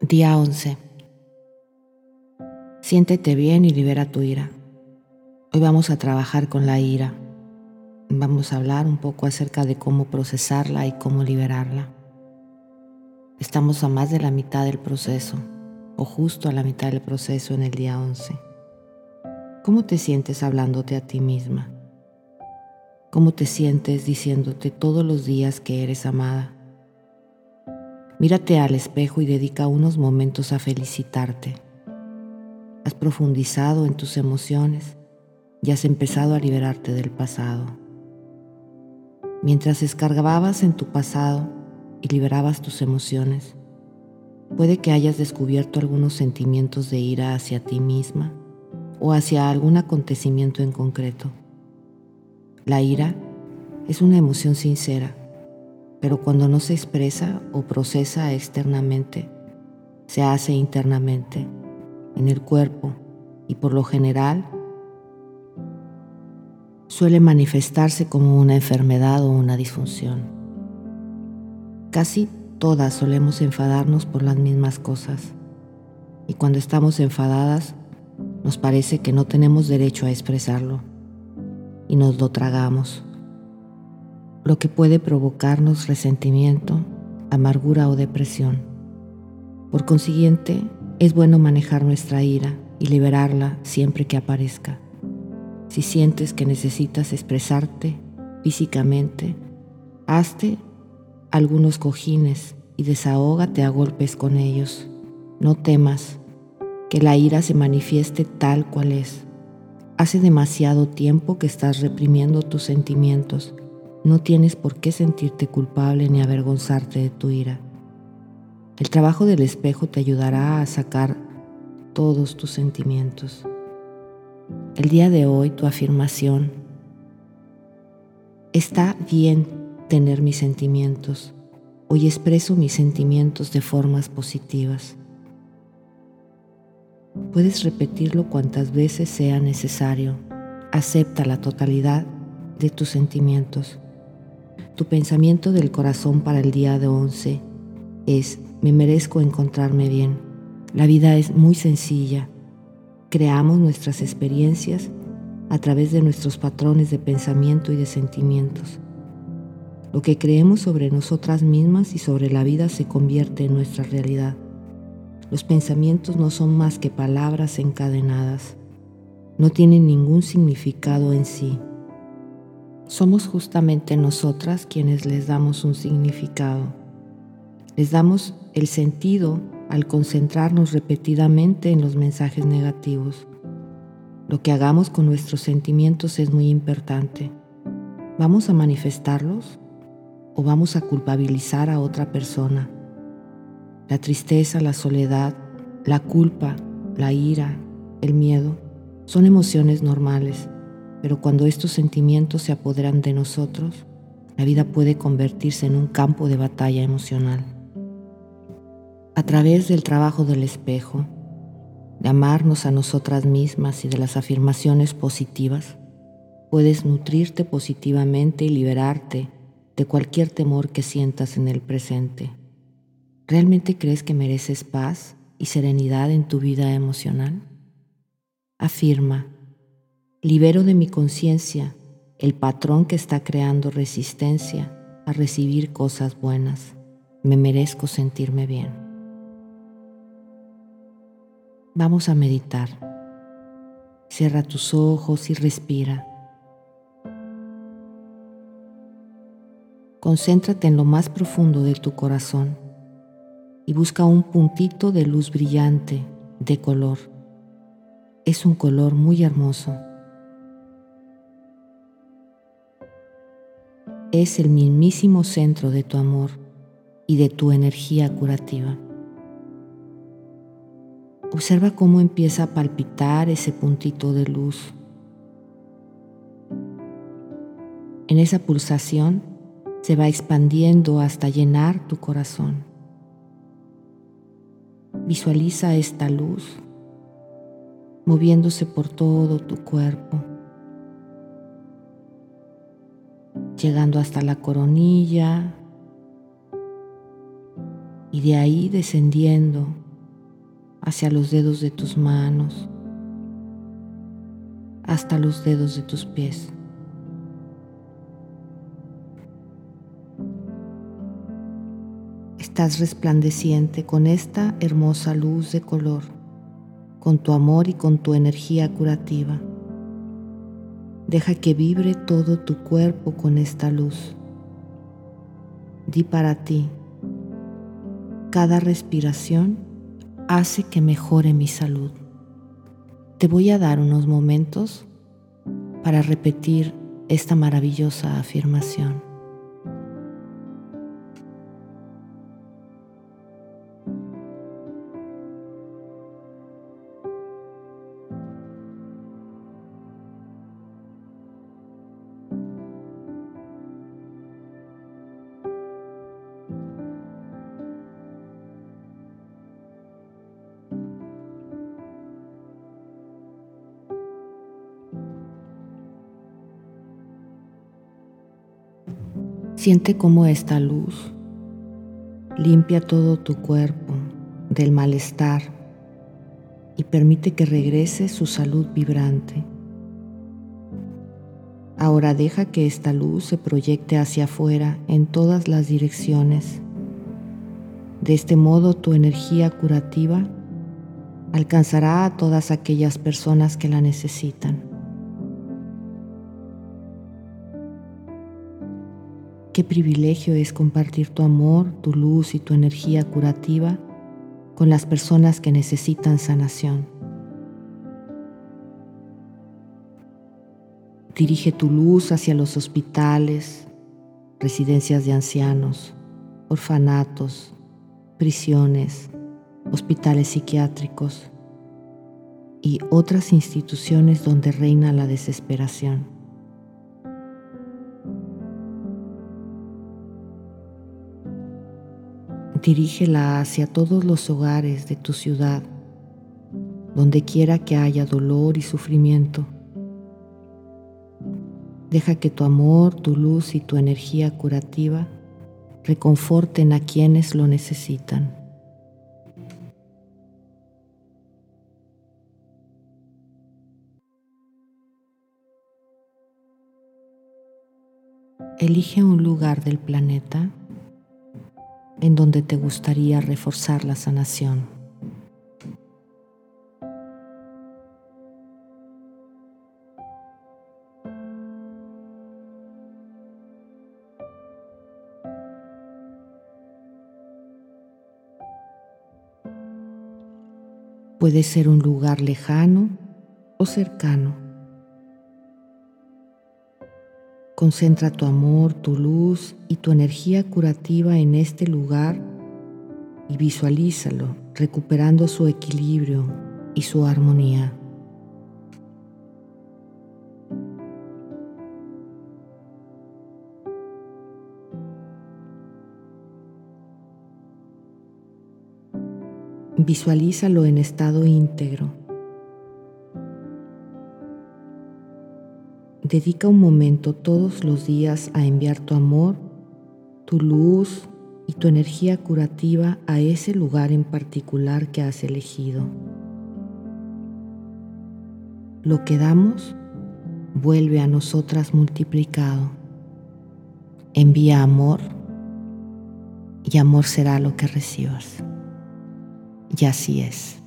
Día 11. Siéntete bien y libera tu ira. Hoy vamos a trabajar con la ira. Vamos a hablar un poco acerca de cómo procesarla y cómo liberarla. Estamos a más de la mitad del proceso, o justo a la mitad del proceso en el día 11. ¿Cómo te sientes hablándote a ti misma? ¿Cómo te sientes diciéndote todos los días que eres amada? Mírate al espejo y dedica unos momentos a felicitarte. Has profundizado en tus emociones y has empezado a liberarte del pasado. Mientras escargabas en tu pasado y liberabas tus emociones, puede que hayas descubierto algunos sentimientos de ira hacia ti misma o hacia algún acontecimiento en concreto. La ira es una emoción sincera pero cuando no se expresa o procesa externamente, se hace internamente, en el cuerpo y por lo general suele manifestarse como una enfermedad o una disfunción. Casi todas solemos enfadarnos por las mismas cosas y cuando estamos enfadadas nos parece que no tenemos derecho a expresarlo y nos lo tragamos lo que puede provocarnos resentimiento, amargura o depresión. Por consiguiente, es bueno manejar nuestra ira y liberarla siempre que aparezca. Si sientes que necesitas expresarte físicamente, hazte algunos cojines y desahógate a golpes con ellos. No temas que la ira se manifieste tal cual es. Hace demasiado tiempo que estás reprimiendo tus sentimientos no tienes por qué sentirte culpable ni avergonzarte de tu ira. El trabajo del espejo te ayudará a sacar todos tus sentimientos. El día de hoy tu afirmación, está bien tener mis sentimientos. Hoy expreso mis sentimientos de formas positivas. Puedes repetirlo cuantas veces sea necesario. Acepta la totalidad de tus sentimientos. Tu pensamiento del corazón para el día de once es, me merezco encontrarme bien. La vida es muy sencilla. Creamos nuestras experiencias a través de nuestros patrones de pensamiento y de sentimientos. Lo que creemos sobre nosotras mismas y sobre la vida se convierte en nuestra realidad. Los pensamientos no son más que palabras encadenadas. No tienen ningún significado en sí. Somos justamente nosotras quienes les damos un significado. Les damos el sentido al concentrarnos repetidamente en los mensajes negativos. Lo que hagamos con nuestros sentimientos es muy importante. ¿Vamos a manifestarlos o vamos a culpabilizar a otra persona? La tristeza, la soledad, la culpa, la ira, el miedo son emociones normales pero cuando estos sentimientos se apoderan de nosotros, la vida puede convertirse en un campo de batalla emocional. A través del trabajo del espejo, de amarnos a nosotras mismas y de las afirmaciones positivas, puedes nutrirte positivamente y liberarte de cualquier temor que sientas en el presente. ¿Realmente crees que mereces paz y serenidad en tu vida emocional? Afirma, Libero de mi conciencia el patrón que está creando resistencia a recibir cosas buenas. Me merezco sentirme bien. Vamos a meditar. Cierra tus ojos y respira. Concéntrate en lo más profundo de tu corazón y busca un puntito de luz brillante de color. Es un color muy hermoso es el mismísimo centro de tu amor y de tu energía curativa. Observa cómo empieza a palpitar ese puntito de luz. En esa pulsación se va expandiendo hasta llenar tu corazón. Visualiza esta luz moviéndose por todo tu cuerpo. Llegando hasta la coronilla y de ahí descendiendo hacia los dedos de tus manos, hasta los dedos de tus pies. Estás resplandeciente con esta hermosa luz de color, con tu amor y con tu energía curativa. Deja que vibre todo tu cuerpo con esta luz. Di para ti, cada respiración hace que mejore mi salud. Te voy a dar unos momentos para repetir esta maravillosa afirmación. Siente cómo esta luz limpia todo tu cuerpo del malestar y permite que regrese su salud vibrante. Ahora deja que esta luz se proyecte hacia afuera en todas las direcciones. De este modo tu energía curativa alcanzará a todas aquellas personas que la necesitan. Qué privilegio es compartir tu amor, tu luz y tu energía curativa con las personas que necesitan sanación. Dirige tu luz hacia los hospitales, residencias de ancianos, orfanatos, prisiones, hospitales psiquiátricos y otras instituciones donde reina la desesperación. Dirígela hacia todos los hogares de tu ciudad, donde quiera que haya dolor y sufrimiento. Deja que tu amor, tu luz y tu energía curativa reconforten a quienes lo necesitan. Elige un lugar del planeta en donde te gustaría reforzar la sanación. Puede ser un lugar lejano o cercano. Concentra tu amor, tu luz y tu energía curativa en este lugar y visualízalo recuperando su equilibrio y su armonía. Visualízalo en estado íntegro Dedica un momento todos los días a enviar tu amor, tu luz y tu energía curativa a ese lugar en particular que has elegido. Lo que damos vuelve a nosotras multiplicado. Envía amor y amor será lo que recibas. Y así es.